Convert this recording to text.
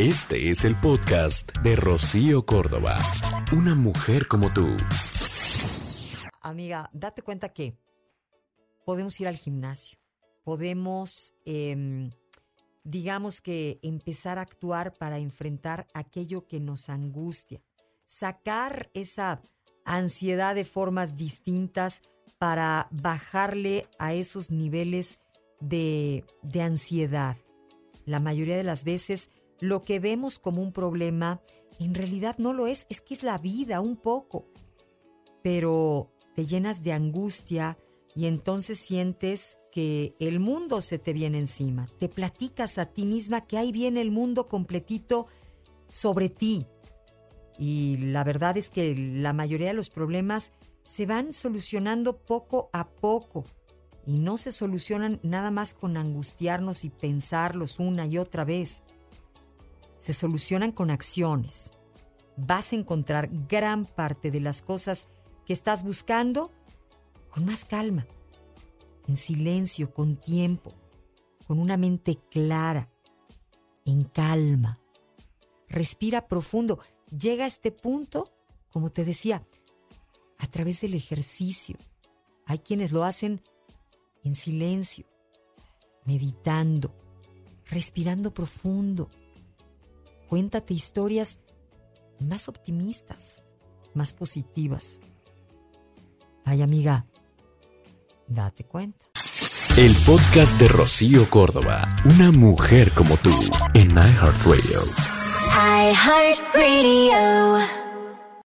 Este es el podcast de Rocío Córdoba. Una mujer como tú. Amiga, date cuenta que podemos ir al gimnasio, podemos, em, digamos que empezar a actuar para enfrentar aquello que nos angustia, sacar esa ansiedad de formas distintas para bajarle a esos niveles de, de ansiedad. La mayoría de las veces lo que vemos como un problema en realidad no lo es, es que es la vida un poco. Pero te llenas de angustia y entonces sientes que el mundo se te viene encima. Te platicas a ti misma que ahí viene el mundo completito sobre ti. Y la verdad es que la mayoría de los problemas se van solucionando poco a poco y no se solucionan nada más con angustiarnos y pensarlos una y otra vez. Se solucionan con acciones. Vas a encontrar gran parte de las cosas que estás buscando con más calma, en silencio, con tiempo, con una mente clara, en calma. Respira profundo. Llega a este punto, como te decía, a través del ejercicio. Hay quienes lo hacen en silencio, meditando, respirando profundo. Cuéntate historias más optimistas, más positivas. Ay, amiga, date cuenta. El podcast de Rocío Córdoba. Una mujer como tú en iHeartRadio. iHeartRadio.